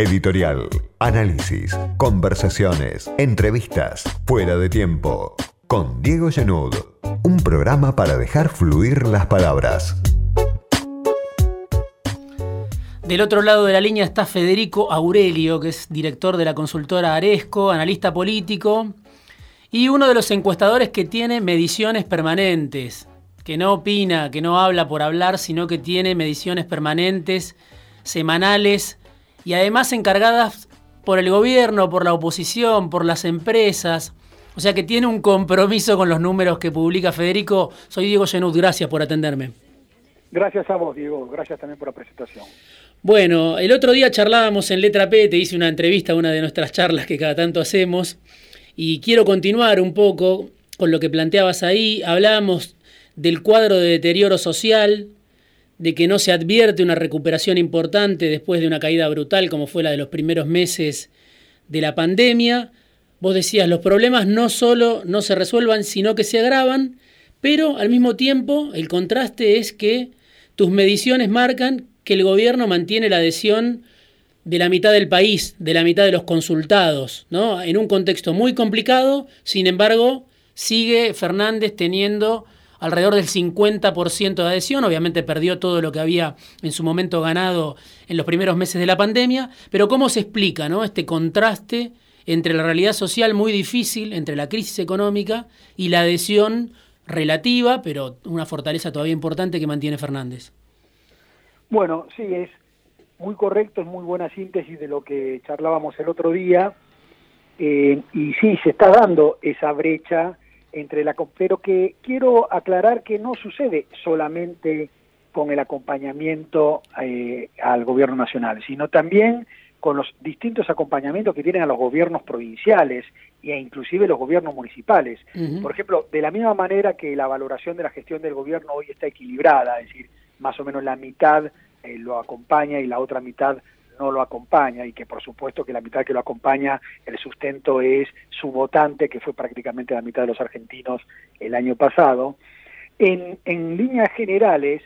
editorial, análisis, conversaciones, entrevistas, fuera de tiempo. Con Diego Genud, un programa para dejar fluir las palabras. Del otro lado de la línea está Federico Aurelio, que es director de la consultora Aresco, analista político y uno de los encuestadores que tiene mediciones permanentes, que no opina, que no habla por hablar, sino que tiene mediciones permanentes, semanales y además encargadas por el gobierno, por la oposición, por las empresas. O sea que tiene un compromiso con los números que publica Federico. Soy Diego Genud, gracias por atenderme. Gracias a vos, Diego. Gracias también por la presentación. Bueno, el otro día charlábamos en Letra P, te hice una entrevista, una de nuestras charlas que cada tanto hacemos, y quiero continuar un poco con lo que planteabas ahí. Hablábamos del cuadro de deterioro social, de que no se advierte una recuperación importante después de una caída brutal como fue la de los primeros meses de la pandemia. Vos decías, los problemas no solo no se resuelvan, sino que se agravan, pero al mismo tiempo el contraste es que tus mediciones marcan que el gobierno mantiene la adhesión de la mitad del país, de la mitad de los consultados, ¿no? En un contexto muy complicado, sin embargo, sigue Fernández teniendo alrededor del 50% de adhesión, obviamente perdió todo lo que había en su momento ganado en los primeros meses de la pandemia, pero ¿cómo se explica ¿no? este contraste entre la realidad social muy difícil, entre la crisis económica y la adhesión relativa, pero una fortaleza todavía importante que mantiene Fernández? Bueno, sí, es muy correcto, es muy buena síntesis de lo que charlábamos el otro día. Eh, y sí, se está dando esa brecha entre la pero que quiero aclarar que no sucede solamente con el acompañamiento eh, al gobierno nacional, sino también con los distintos acompañamientos que tienen a los gobiernos provinciales e inclusive los gobiernos municipales. Por ejemplo, de la misma manera que la valoración de la gestión del gobierno hoy está equilibrada, es decir, más o menos la mitad eh, lo acompaña y la otra mitad no lo acompaña y que por supuesto que la mitad que lo acompaña, el sustento es su votante, que fue prácticamente la mitad de los argentinos el año pasado. En, en líneas generales,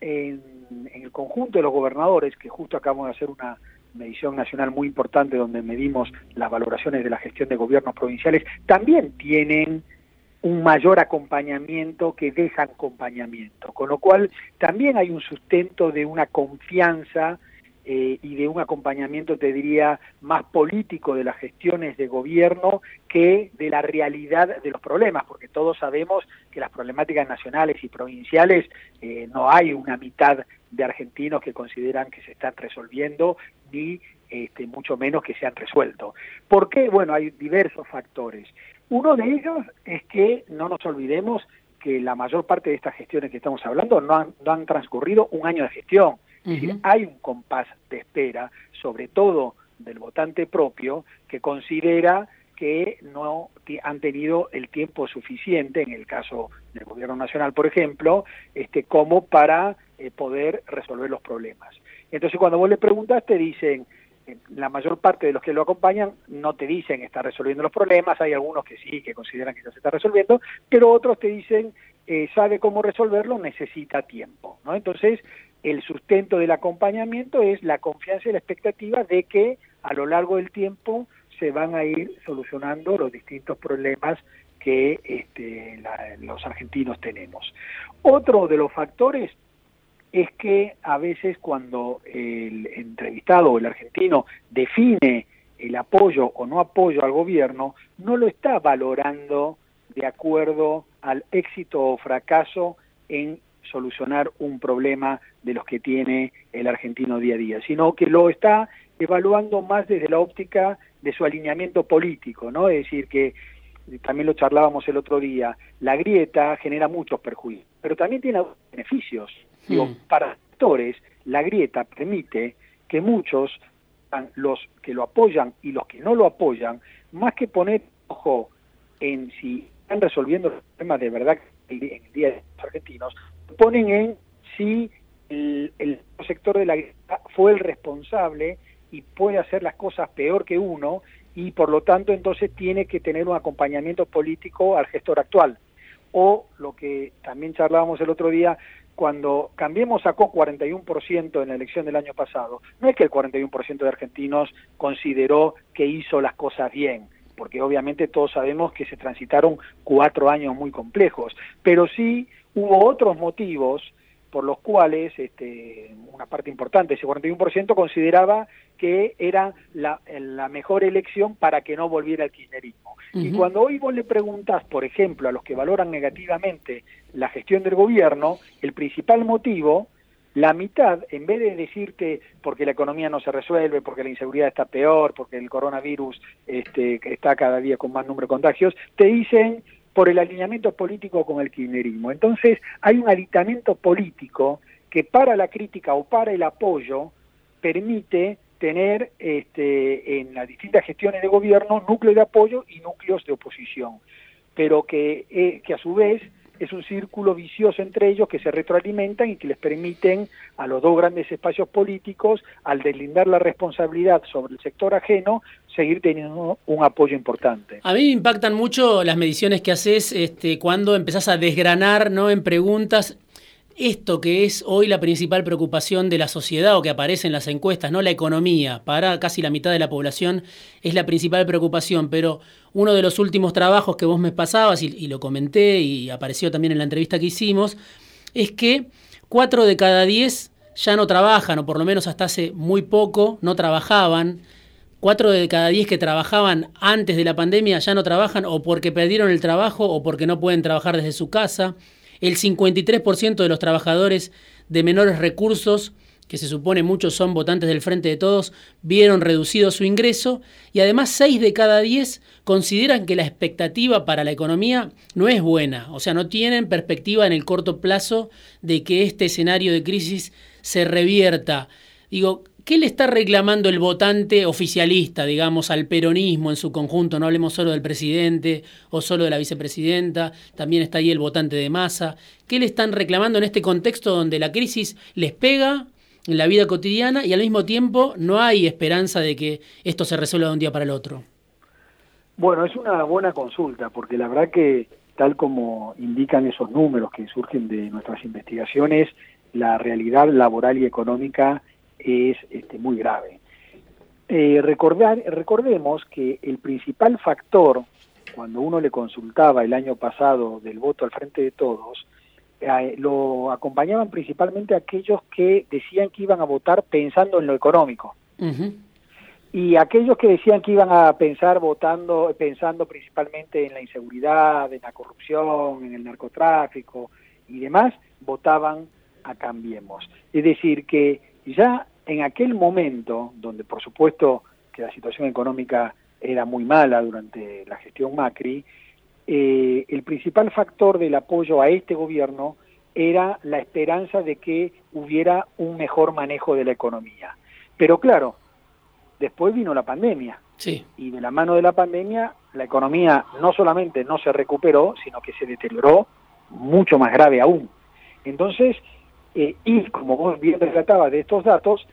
en, el conjunto de los gobernadores, que justo acabamos de hacer una medición nacional muy importante donde medimos las valoraciones de la gestión de gobiernos provinciales, también tienen un mayor acompañamiento que deja acompañamiento, con lo cual también hay un sustento de una confianza eh, y de un acompañamiento, te diría, más político de las gestiones de gobierno que de la realidad de los problemas, porque todos sabemos que las problemáticas nacionales y provinciales eh, no hay una mitad de argentinos que consideran que se están resolviendo, ni este, mucho menos que se han resuelto. ¿Por qué? Bueno, hay diversos factores. Uno de ellos es que no nos olvidemos que la mayor parte de estas gestiones que estamos hablando no han, no han transcurrido un año de gestión, hay un compás de espera, sobre todo del votante propio, que considera que no han tenido el tiempo suficiente, en el caso del gobierno nacional, por ejemplo, este, como para eh, poder resolver los problemas. Entonces, cuando vos le preguntas, te dicen, la mayor parte de los que lo acompañan no te dicen está resolviendo los problemas, hay algunos que sí, que consideran que ya se está resolviendo, pero otros te dicen eh, sabe cómo resolverlo, necesita tiempo. ¿no? Entonces, el sustento del acompañamiento es la confianza y la expectativa de que a lo largo del tiempo se van a ir solucionando los distintos problemas que este, los argentinos tenemos. Otro de los factores es que a veces cuando el entrevistado o el argentino define el apoyo o no apoyo al gobierno, no lo está valorando de acuerdo al éxito o fracaso en solucionar un problema de los que tiene el argentino día a día, sino que lo está evaluando más desde la óptica de su alineamiento político, ¿no? Es decir, que también lo charlábamos el otro día, la grieta genera muchos perjuicios, pero también tiene beneficios. Digo, hmm. para actores, la grieta permite que muchos, los que lo apoyan y los que no lo apoyan, más que poner ojo en si están resolviendo los problemas de verdad en el día de los argentinos, ponen en si el, sector de la guerra fue el responsable y puede hacer las cosas peor que uno y por lo tanto entonces tiene que tener un acompañamiento político al gestor actual. O lo que también charlábamos el otro día, cuando Cambiemos sacó 41% en la elección del año pasado, no es que el 41% de argentinos consideró que hizo las cosas bien, porque obviamente todos sabemos que se transitaron cuatro años muy complejos, pero sí hubo otros motivos por los cuales este, una parte importante, ese 41%, consideraba que era la, mejor elección para que no volviera el kirchnerismo. Y cuando hoy vos le preguntás, por ejemplo, a los que valoran negativamente la gestión del gobierno, el principal motivo, la mitad, en vez de decirte porque la economía no se resuelve, porque la inseguridad está peor, porque el coronavirus este, está cada día con más número de contagios, te dicen por el alineamiento político con el kirchnerismo. Entonces hay un aditamento político que para la crítica o para el apoyo permite tener este, en las distintas gestiones de gobierno núcleos de apoyo y núcleos de oposición, pero que, eh, que a su vez es un círculo vicioso entre ellos que se retroalimentan y que les permiten a los dos grandes espacios políticos, al deslindar la responsabilidad sobre el sector ajeno, seguir teniendo un apoyo importante. A mí me impactan mucho las mediciones que haces este, cuando empezás a desgranar ¿no? en preguntas esto que es hoy la principal preocupación de la sociedad o que aparece en las encuestas, no la economía, para casi la mitad de la población es la principal preocupación, pero uno de los últimos trabajos que vos me pasabas y, lo comenté y apareció también en la entrevista que hicimos, es que cuatro de cada diez ya no trabajan, o por lo menos hasta hace muy poco no trabajaban. Cuatro de cada diez que trabajaban antes de la pandemia ya no trabajan o porque perdieron el trabajo o porque no pueden trabajar desde su casa. El 53% de los trabajadores de menores recursos, que se supone muchos son votantes del Frente de Todos, vieron reducido su ingreso y además 6 de cada 10 consideran que la expectativa para la economía no es buena, o sea, no tienen perspectiva en el corto plazo de que este escenario de crisis se revierta. Digo, ¿Qué le está reclamando el votante oficialista, digamos, al peronismo en su conjunto? No hablemos solo del presidente o solo de la vicepresidenta, también está ahí el votante de masa. ¿Qué le están reclamando en este contexto donde la crisis les pega en la vida cotidiana y al mismo tiempo no hay esperanza de que esto se resuelva de un día para el otro? Bueno, es una buena consulta, porque la verdad que tal como indican esos números que surgen de nuestras investigaciones, la realidad laboral y económica es este, muy grave. Eh, recordar, recordemos que el principal factor, cuando uno le consultaba el año pasado del voto al frente de todos, eh, lo acompañaban principalmente aquellos que decían que iban a votar pensando en lo económico. Y aquellos que decían que iban a pensar votando, pensando principalmente en la inseguridad, en la corrupción, en el narcotráfico y demás, votaban a Cambiemos. Es decir, que ya en aquel momento, donde por supuesto que la situación económica era muy mala durante la gestión Macri, eh, el principal factor del apoyo a este gobierno era la esperanza de que hubiera un mejor manejo de la economía. Pero claro, después vino la pandemia. Sí. Y de la mano de la pandemia, la economía no solamente no se recuperó, sino que se deterioró mucho más grave aún. Entonces, eh, y como vos bien relatabas de estos datos,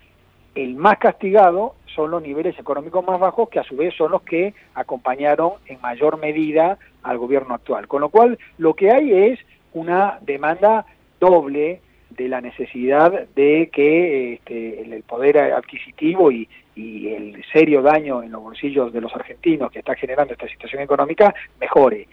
el más castigado son los niveles económicos más bajos, que a su vez son los que acompañaron en mayor medida al gobierno actual. Con lo cual, lo que hay es una demanda doble de la necesidad de que este, el poder adquisitivo y, el serio daño en los bolsillos de los argentinos que está generando esta situación económica mejore.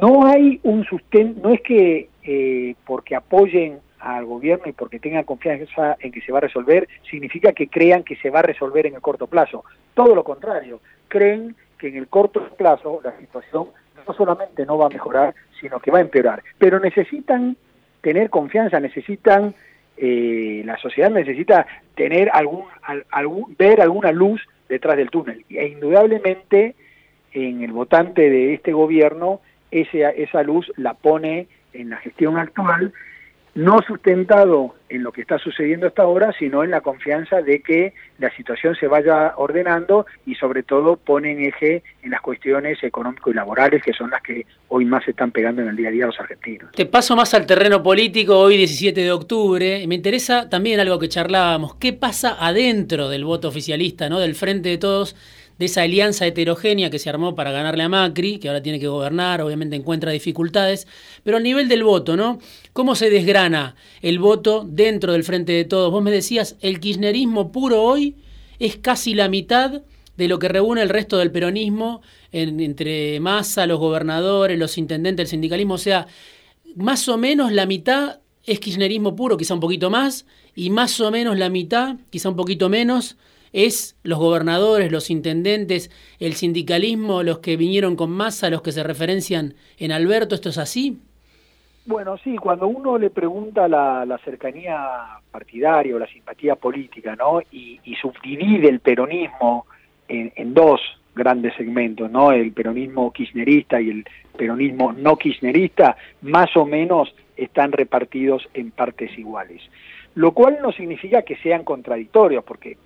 No hay un sustento, no es que eh, porque apoyen al gobierno y porque tengan confianza en que se va a resolver, significa que crean que se va a resolver en el corto plazo. Todo lo contrario, creen que en el corto plazo la situación no solamente no va a mejorar, sino que va a empeorar. Pero necesitan tener confianza, necesitan, eh, la sociedad necesita tener algún, algún, ver alguna luz detrás del túnel. E indudablemente en el votante de este gobierno ese, esa luz la pone en la gestión actual no sustentado en lo que está sucediendo hasta ahora, sino en la confianza de que la situación se vaya ordenando y sobre todo pone en eje en las cuestiones económico y laborales que son las que hoy más se están pegando en el día a día los argentinos. Te paso más al terreno político hoy 17 de octubre. Me interesa también algo que charlábamos, ¿qué pasa adentro del voto oficialista, ¿no? del Frente de Todos? De esa alianza heterogénea que se armó para ganarle a Macri, que ahora tiene que gobernar, obviamente encuentra dificultades, pero al nivel del voto, ¿no? ¿Cómo se desgrana el voto dentro del Frente de Todos? Vos me decías, el kirchnerismo puro hoy es casi la mitad de lo que reúne el resto del peronismo entre Massa, los gobernadores, los intendentes, el sindicalismo, o sea, más o menos la mitad es kirchnerismo puro, quizá un poquito más, y más o menos la mitad, quizá un poquito menos, es los gobernadores, los intendentes, el sindicalismo, los que vinieron con masa, los que se referencian en Alberto, ¿esto es así? Bueno, sí, cuando uno le pregunta la, cercanía partidaria o la simpatía política, ¿no? Y, subdivide el peronismo en, dos grandes segmentos, ¿no? El peronismo kirchnerista y el peronismo no kirchnerista, más o menos están repartidos en partes iguales. Lo cual no significa que sean contradictorios, porque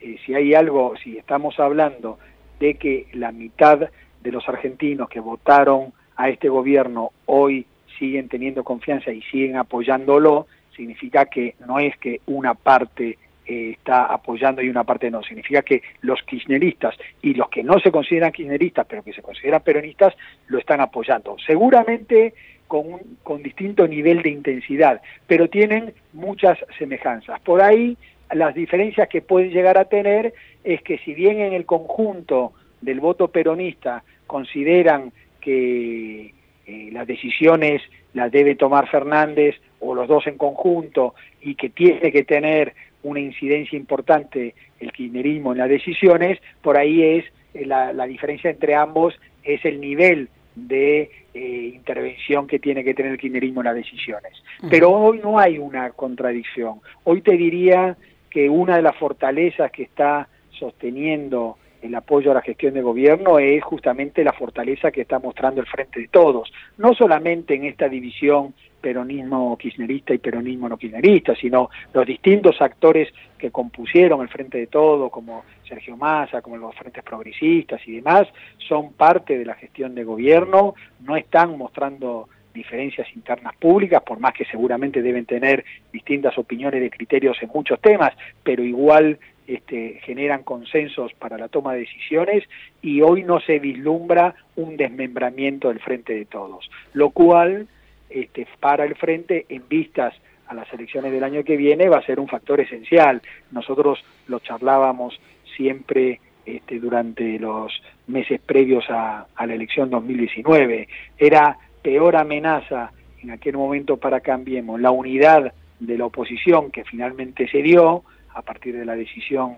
eh, si hay algo, si estamos hablando de que la mitad de los argentinos que votaron a este gobierno hoy siguen teniendo confianza y siguen apoyándolo, significa que no es que una parte eh, está apoyando y una parte no, significa que los kirchneristas y los que no se consideran kirchneristas pero que se consideran peronistas lo están apoyando. Seguramente con, un, con distinto nivel de intensidad, pero tienen muchas semejanzas. Por ahí las diferencias que pueden llegar a tener es que si bien en el conjunto del voto peronista consideran que eh, las decisiones las debe tomar Fernández o los dos en conjunto y que tiene que tener una incidencia importante el kirchnerismo en las decisiones, por ahí es eh, la, diferencia entre ambos es el nivel de eh, intervención que tiene que tener el kirchnerismo en las decisiones. Pero hoy no hay una contradicción. Hoy te diría que una de las fortalezas que está sosteniendo el apoyo a la gestión de gobierno es justamente la fortaleza que está mostrando el Frente de Todos, no solamente en esta división peronismo kirchnerista y peronismo no kirchnerista, sino los distintos actores que compusieron el Frente de Todos, como Sergio Massa, como los frentes progresistas y demás, son parte de la gestión de gobierno, no están mostrando diferencias internas públicas, por más que seguramente deben tener distintas opiniones de criterios en muchos temas, pero igual este, generan consensos para la toma de decisiones y hoy no se vislumbra un desmembramiento del frente de todos, lo cual este, para el frente en vistas a las elecciones del año que viene va a ser un factor esencial. Nosotros lo charlábamos siempre este, durante los meses previos a, a la elección 2019. Era peor amenaza en aquel momento para Cambiemos, la unidad de la oposición que finalmente se dio a partir de la decisión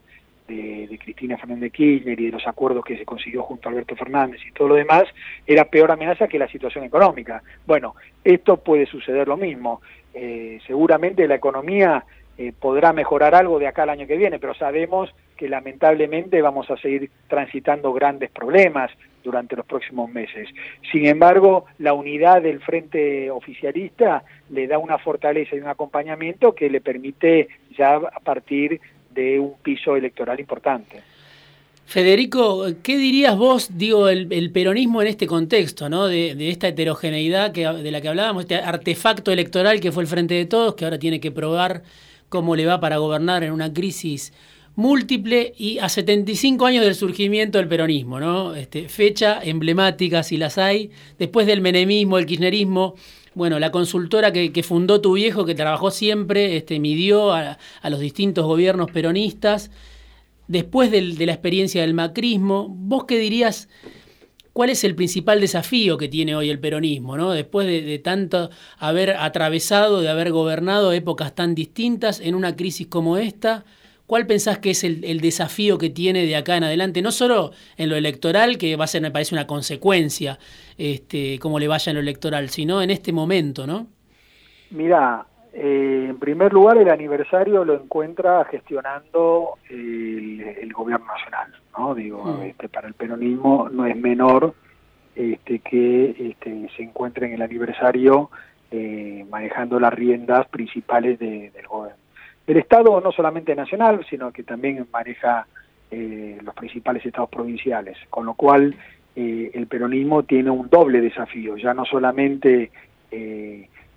de, Cristina Fernández Kirchner y de los acuerdos que se consiguió junto a Alberto Fernández y todo lo demás, era peor amenaza que la situación económica. Bueno, esto puede suceder lo mismo. Eh, seguramente la economía eh, podrá mejorar algo de acá al año que viene, pero sabemos que lamentablemente vamos a seguir transitando grandes problemas durante los próximos meses. Sin embargo, la unidad del frente oficialista le da una fortaleza y un acompañamiento que le permite ya a partir de un piso electoral importante. Federico, ¿qué dirías vos, digo, el, peronismo en este contexto, ¿no? De, de, esta heterogeneidad que, de la que hablábamos, este artefacto electoral que fue el Frente de Todos, que ahora tiene que probar cómo le va para gobernar en una crisis múltiple y a 75 años del surgimiento del peronismo, ¿no? Este, fecha emblemática, si las hay, después del menemismo, el kirchnerismo, bueno, la consultora que, fundó tu viejo, que trabajó siempre, este, midió a, los distintos gobiernos peronistas, después de la experiencia del macrismo, ¿vos qué dirías ¿Cuál es el principal desafío que tiene hoy el peronismo? ¿no? Después de, tanto haber atravesado, de haber gobernado épocas tan distintas en una crisis como esta, ¿cuál pensás que es el, desafío que tiene de acá en adelante? No solo en lo electoral, que va a ser, me parece, una consecuencia, este, cómo le vaya en lo electoral, sino en este momento, ¿no? Mira, eh, en primer lugar, el aniversario lo encuentra gestionando el, gobierno nacional, ¿no? Digo, mm. este, para el peronismo no es menor este, que este, se encuentre en el aniversario eh, manejando las riendas principales del Del Estado, no solamente nacional, sino que también maneja eh, los principales estados provinciales, con lo cual el peronismo tiene un doble desafío, ya no solamente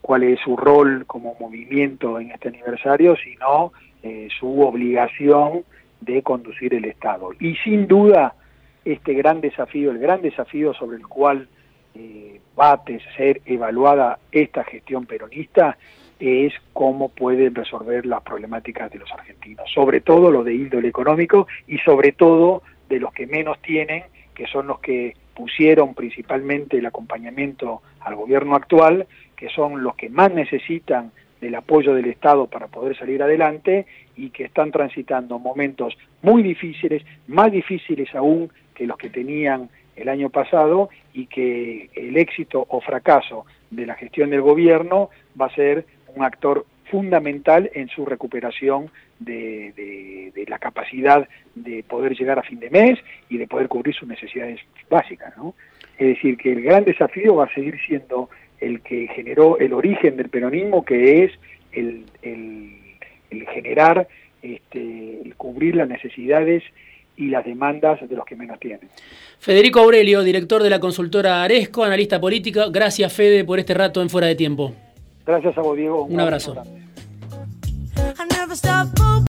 cuál es su rol como movimiento en este aniversario, sino eh, su obligación de conducir el Estado. Y sin duda este gran desafío, el gran desafío sobre el cual eh, va a ser evaluada esta gestión peronista es cómo pueden resolver las problemáticas de los argentinos, sobre todo lo de índole económico y sobre todo de los que menos tienen, que son los que pusieron principalmente el acompañamiento al gobierno actual, que son los que más necesitan del apoyo del Estado para poder salir adelante y que están transitando momentos muy difíciles, más difíciles aún que los que tenían el año pasado y que el éxito o fracaso de la gestión del gobierno va a ser un actor fundamental en su recuperación de, la capacidad de poder llegar a fin de mes y de poder cubrir sus necesidades básicas. ¿no? Es decir, que el gran desafío va a seguir siendo el que generó el origen del peronismo, que es el, generar, este, el cubrir las necesidades y las demandas de los que menos tienen. Federico Aurelio, director de la consultora Aresco, analista política. Gracias, Fede, por este rato en Fuera de Tiempo. Gracias a vos, Diego. Un, abrazo.